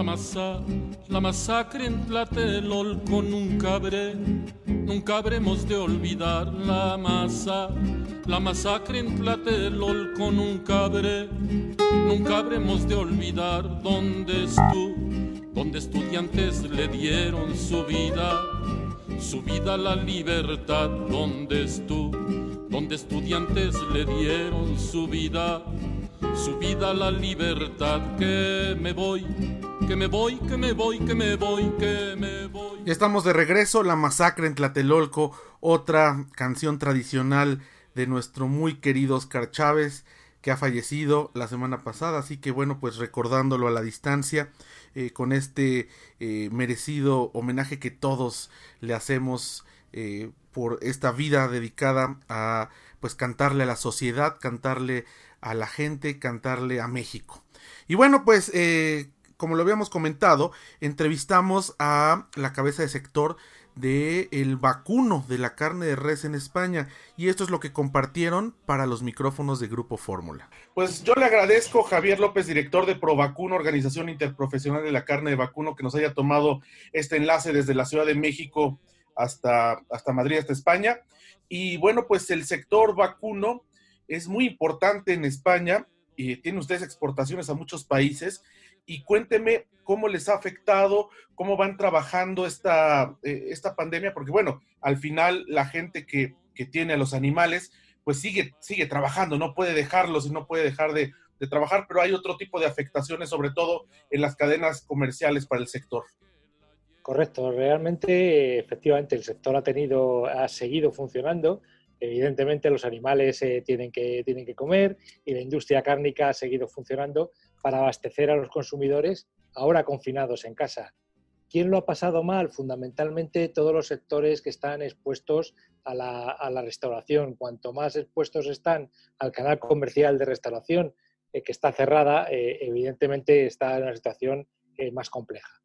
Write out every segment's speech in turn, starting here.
la masa, la masacre en Tlatelolco nunca habré, nunca habremos de olvidar la masa, la masacre en Tlatelolco nunca habré, nunca habremos de olvidar dónde estuvo, donde estudiantes le dieron su vida, su vida a la libertad, donde estuvo, donde estudiantes le dieron su vida. Su vida la libertad, que me voy, que me voy, que me voy, que me voy, que me voy. Estamos de regreso, La Masacre en Tlatelolco, otra canción tradicional de nuestro muy querido Oscar Chávez, que ha fallecido la semana pasada, así que bueno, pues recordándolo a la distancia, eh, con este eh, merecido homenaje que todos le hacemos eh, por esta vida dedicada a pues cantarle a la sociedad, cantarle a la gente, cantarle a México. Y bueno, pues como lo habíamos comentado, entrevistamos a la cabeza de sector de el vacuno de la carne de res en España y esto es lo que compartieron para los micrófonos de Grupo Fórmula. Pues yo le agradezco Javier López, director de Provacuno, Organización Interprofesional de la Carne de Vacuno, que nos haya tomado este enlace desde la Ciudad de México hasta, hasta Madrid, hasta España. Y bueno, pues el sector vacuno es muy importante en España y tiene ustedes exportaciones a muchos países. Y cuénteme cómo les ha afectado, cómo van trabajando esta, eh, esta pandemia, porque bueno, al final la gente que, que, tiene a los animales, pues sigue, sigue trabajando, no puede dejarlos y no puede dejar de, de trabajar, pero hay otro tipo de afectaciones, sobre todo en las cadenas comerciales para el sector. Correcto, realmente, efectivamente, el sector ha tenido, ha seguido funcionando Evidentemente los animales eh, tienen, que, tienen que comer y la industria cárnica ha seguido funcionando para abastecer a los consumidores ahora confinados en casa. ¿Quién lo ha pasado mal? Fundamentalmente todos los sectores que están expuestos a la, restauración. Cuanto más expuestos están al canal comercial de restauración, eh, que está cerrada, eh, evidentemente está en una situación más compleja.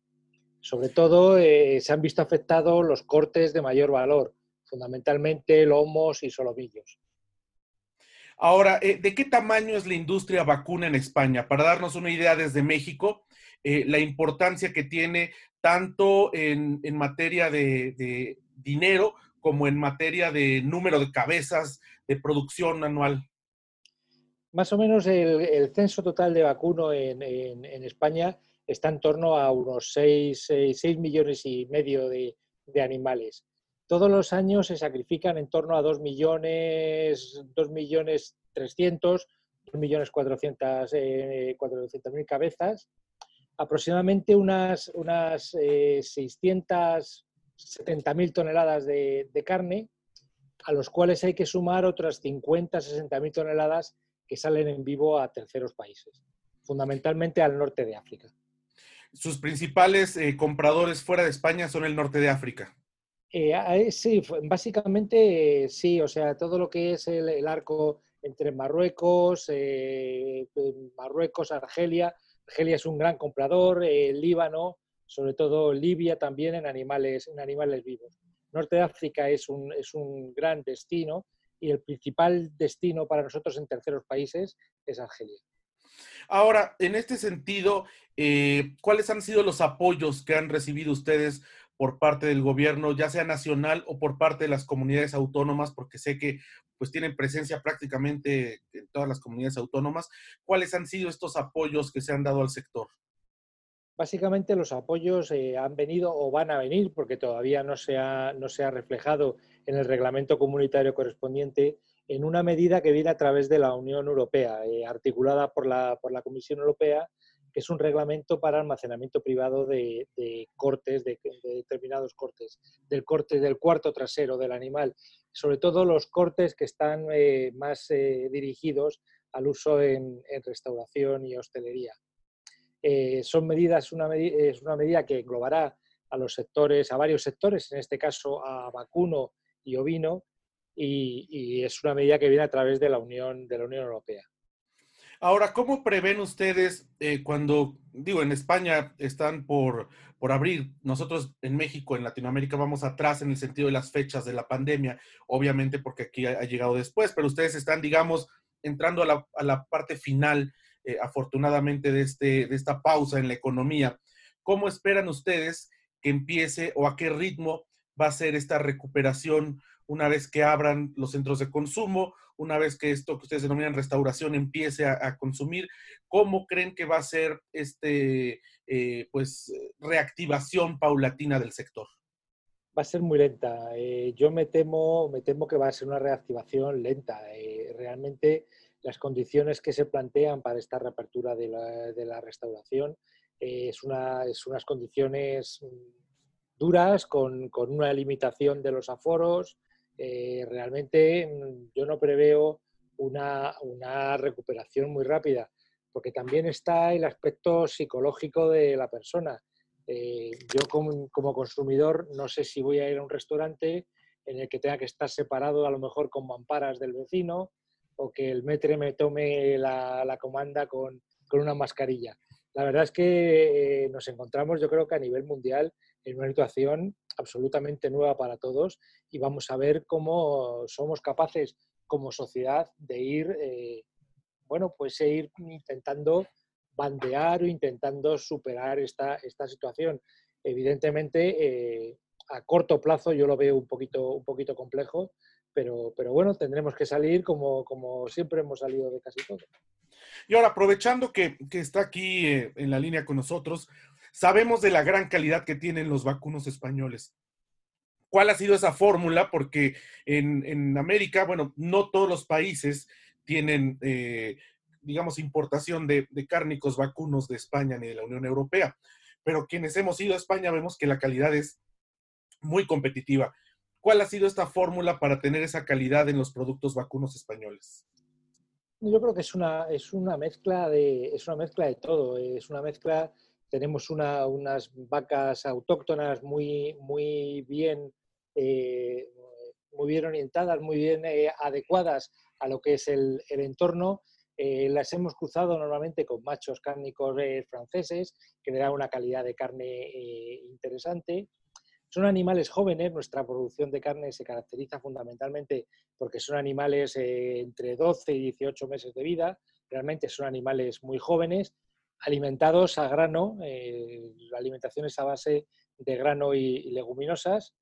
Sobre todo se han visto afectados los cortes de mayor valor, fundamentalmente lomos y solomillos. Ahora, eh, ¿de qué tamaño es la industria vacuna en España? Para darnos una idea desde México, eh, la importancia que tiene tanto en, materia de, dinero como en materia de número de cabezas de producción anual. Más o menos el, censo total de vacuno en, España está en torno a unos 6, millones y medio de animales todos los años se sacrifican en torno a 2 millones, 2 millones 300, 2 millones 400, eh, mil cabezas, aproximadamente unas, unas eh, 670 mil toneladas de, carne, a los cuales hay que sumar otras 50, 60 mil toneladas que salen en vivo a terceros países, fundamentalmente al norte de África. Sus principales eh, compradores fuera de España son el norte de África. Eh, sí, básicamente sí, o sea, todo lo que es el, arco entre Marruecos, eh, Marruecos, Argelia. Argelia es un gran comprador, eh, Líbano, sobre todo Libia también en animales, en animales vivos. Norte de África es un, es un gran destino y el principal destino para nosotros en terceros países es Argelia. Ahora, en este sentido, ¿cuáles han sido los apoyos que han recibido ustedes por parte del gobierno, ya sea nacional o por parte de las comunidades autónomas, porque sé que pues tienen presencia prácticamente en todas las comunidades autónomas. ¿Cuáles han sido estos apoyos que se han dado al sector? Básicamente los apoyos eh, han venido o van a venir, porque todavía no se, ha, no se ha reflejado en el reglamento comunitario correspondiente, en una medida que viene a través de la Unión Europea, eh, articulada por la, por la Comisión Europea que es un reglamento para almacenamiento privado de, cortes, de, determinados cortes, del corte del cuarto trasero del animal, sobre todo los cortes que están eh, más eh, dirigidos al uso en, restauración y hostelería. Eh, son medidas, es una medida que englobará a los sectores, a varios sectores, en este caso a vacuno y ovino, y, y es una medida que viene a través de la Unión, de la Unión Europea. Ahora, ¿cómo prevén ustedes eh, cuando, digo, en España están por, por abrir, nosotros en México, en Latinoamérica, vamos atrás en el sentido de las fechas de la pandemia, obviamente porque aquí ha, llegado después, pero ustedes están, digamos, entrando a la, parte final, eh, afortunadamente, de, este, de esta pausa en la economía. ¿cómo esperan ustedes que empiece o a qué ritmo va a ser esta recuperación una vez que abran los centros de consumo, una vez que esto que ustedes denominan restauración empiece a, consumir? ¿Cómo creen que va a ser este, eh, pues, reactivación paulatina del sector? Va a ser muy lenta. Eh, yo me temo, me temo que va a ser una reactivación lenta. Eh, realmente las condiciones que se plantean para esta reapertura de la, restauración es, una, es, unas condiciones duras, con, con, una limitación de los aforos. Realmente mm, yo no preveo una, una recuperación muy rápida, porque también está el aspecto psicológico de la persona. Eh, yo como, consumidor no sé si voy a ir a un restaurante en el que tenga que estar separado a lo mejor con mamparas del vecino o que el metre me tome la, comanda con, una mascarilla. La verdad es que eh, nos encontramos, yo creo que a nivel mundial, en una situación absolutamente nueva para todos y vamos a ver cómo somos capaces como sociedad de ir, eh, bueno, pues ir intentando bandear o intentando superar esta, esta situación. Evidentemente, eh, a corto plazo yo lo veo un poquito, un poquito complejo, pero, pero bueno, tendremos que salir como, como siempre hemos salido de casi todo. Y ahora, aprovechando que, que está aquí eh, en la línea con nosotros, sabemos de la gran calidad que tienen los vacunos españoles. ¿Cuál ha sido esa fórmula? Porque en, en América, bueno, no todos los países tienen eh, digamos, importación de, cárnicos vacunos de España ni de la Unión Europea. Pero quienes hemos ido a España vemos que la calidad es muy competitiva. ¿Cuál ha sido esta fórmula para tener esa calidad en los productos vacunos españoles? Yo creo que es una, es una, mezcla, de, es una mezcla de todo. Es una mezcla, tenemos unas vacas autóctonas muy, muy bien eh, muy bien orientadas, muy bien eh, adecuadas a lo que es el, entorno eh, las hemos cruzado normalmente con machos cárnicos eh, franceses, que le una calidad de carne interesante. Son animales jóvenes, nuestra producción de carne se caracteriza fundamentalmente porque son animales entre 12 y 18 meses de vida, realmente son animales muy jóvenes, alimentados a grano, la alimentación es a base de grano y leguminosas,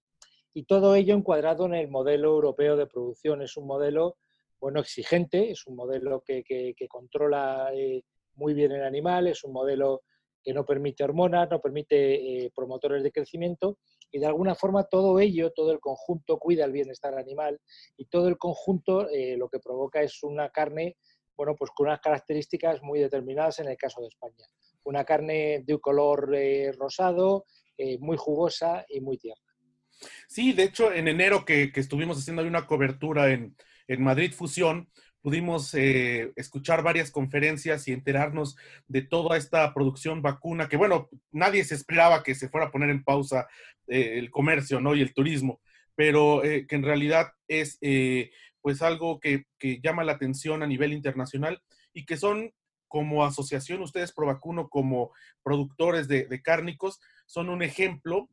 y todo ello encuadrado en el modelo europeo de producción. Es un modelo bueno, exigente, es un modelo que, controla eh, muy bien el animal, es un modelo que no permite hormonas, no permite eh, promotores de crecimiento y de alguna forma todo ello, todo el conjunto cuida el bienestar animal y todo el conjunto eh, lo que provoca es una carne, bueno, pues con unas características muy determinadas en el caso de España. Una carne de un color rosado, muy jugosa y muy tierna. Sí, de hecho, en enero que, que estuvimos haciendo una cobertura en, en Madrid Fusión, pudimos eh, escuchar varias conferencias y enterarnos de toda esta producción vacuna, que bueno, nadie se esperaba que se fuera a poner en pausa eh, el comercio ¿no? y el turismo, pero eh, que en realidad es pues algo que, llama la atención a nivel internacional y que son como asociación, ustedes pro vacuno como productores de, de cárnicos, son un ejemplo,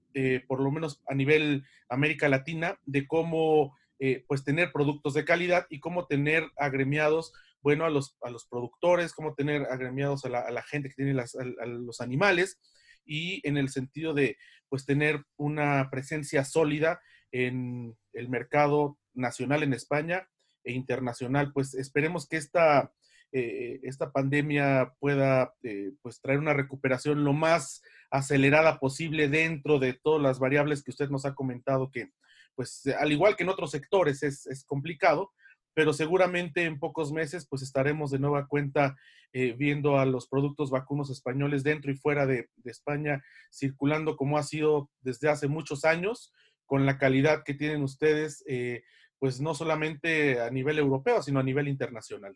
por lo menos a nivel América Latina, de cómo eh, pues tener productos de calidad y cómo tener agremiados, bueno, a los, a los productores, cómo tener agremiados a la, gente que tiene los animales y en el sentido de pues tener una presencia sólida en el mercado nacional en España e internacional. Pues esperemos que esta, eh, esta pandemia pueda eh, pues traer una recuperación lo más acelerada posible dentro de todas las variables que usted nos ha comentado que, pues al igual que en otros sectores es, complicado, pero seguramente en pocos meses pues estaremos de nueva cuenta eh, viendo a los productos vacunos españoles dentro y fuera de, España circulando como ha sido desde hace muchos años, con la calidad que tienen ustedes, eh, pues no solamente a nivel europeo, sino a nivel internacional.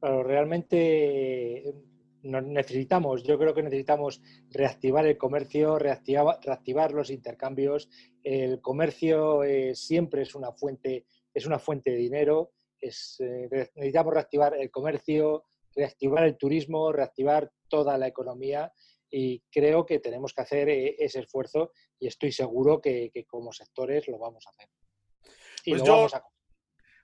Claro, realmente necesitamos, yo creo que necesitamos reactivar el comercio, reactivar, reactivar los intercambios. El comercio eh, siempre es una fuente, es una fuente de dinero. Es, eh, necesitamos reactivar el comercio, reactivar el turismo, reactivar toda la economía y creo que tenemos que hacer eh, ese esfuerzo y estoy seguro que, como sectores lo vamos a hacer. Y pues lo vamos a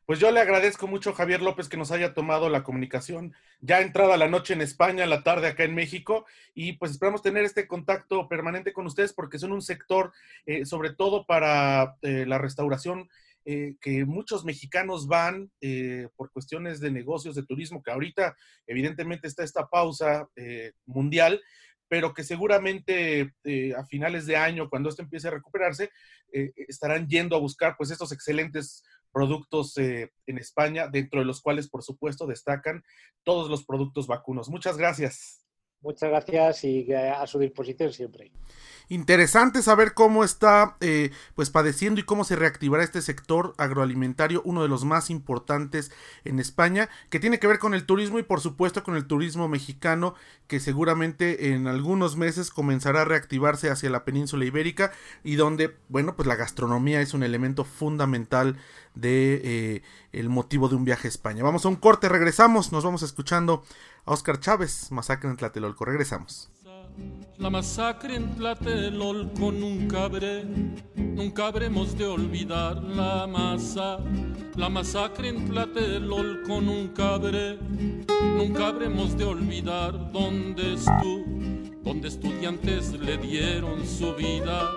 Pues yo le agradezco mucho a Javier López que nos haya tomado la comunicación. Ya entrada la noche en España, la tarde acá en México, y pues esperamos tener este contacto permanente con ustedes porque son un sector, eh, sobre todo para eh, la restauración, eh, que muchos mexicanos van por cuestiones de negocios, de turismo, que ahorita evidentemente está esta pausa mundial, pero que seguramente a finales de año, cuando esto empiece a recuperarse, estarán yendo a buscar pues estos excelentes productos eh, en España, dentro de los cuales, por supuesto, destacan todos los productos vacunos. Muchas gracias. Muchas gracias y a su disposición siempre. Interesante saber cómo está eh, pues padeciendo y cómo se reactivará este sector agroalimentario, uno de los más importantes en España, que tiene que ver con el turismo y por supuesto con el turismo mexicano, que seguramente en algunos meses comenzará a reactivarse hacia la península ibérica y donde, bueno, pues la gastronomía es un elemento fundamental de eh, el motivo de un viaje a España. Vamos a un corte, regresamos, nos vamos escuchando a Oscar Chávez, Masacre en Tlatelolco, regresamos. La masacre en Tlatelolco nunca habré, nunca habremos de olvidar la masa. La masacre en Tlatelolco nunca habré, nunca habremos de olvidar dónde estuvo, donde estudiantes le dieron su vida,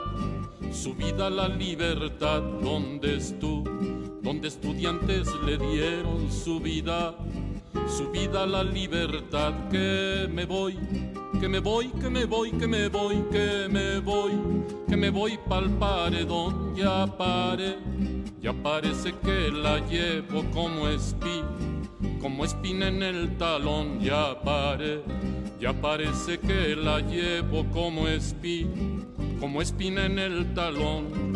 su vida la libertad, donde estuvo, donde estudiantes le dieron su vida su vida la libertad, que me voy, que me voy, que me voy, que me voy, que me voy, que me voy pa'l paredón, ya pare, ya parece que la llevo como espina, como espina en el talón, ya pare, ya parece que la llevo como espina, como espina en el talón.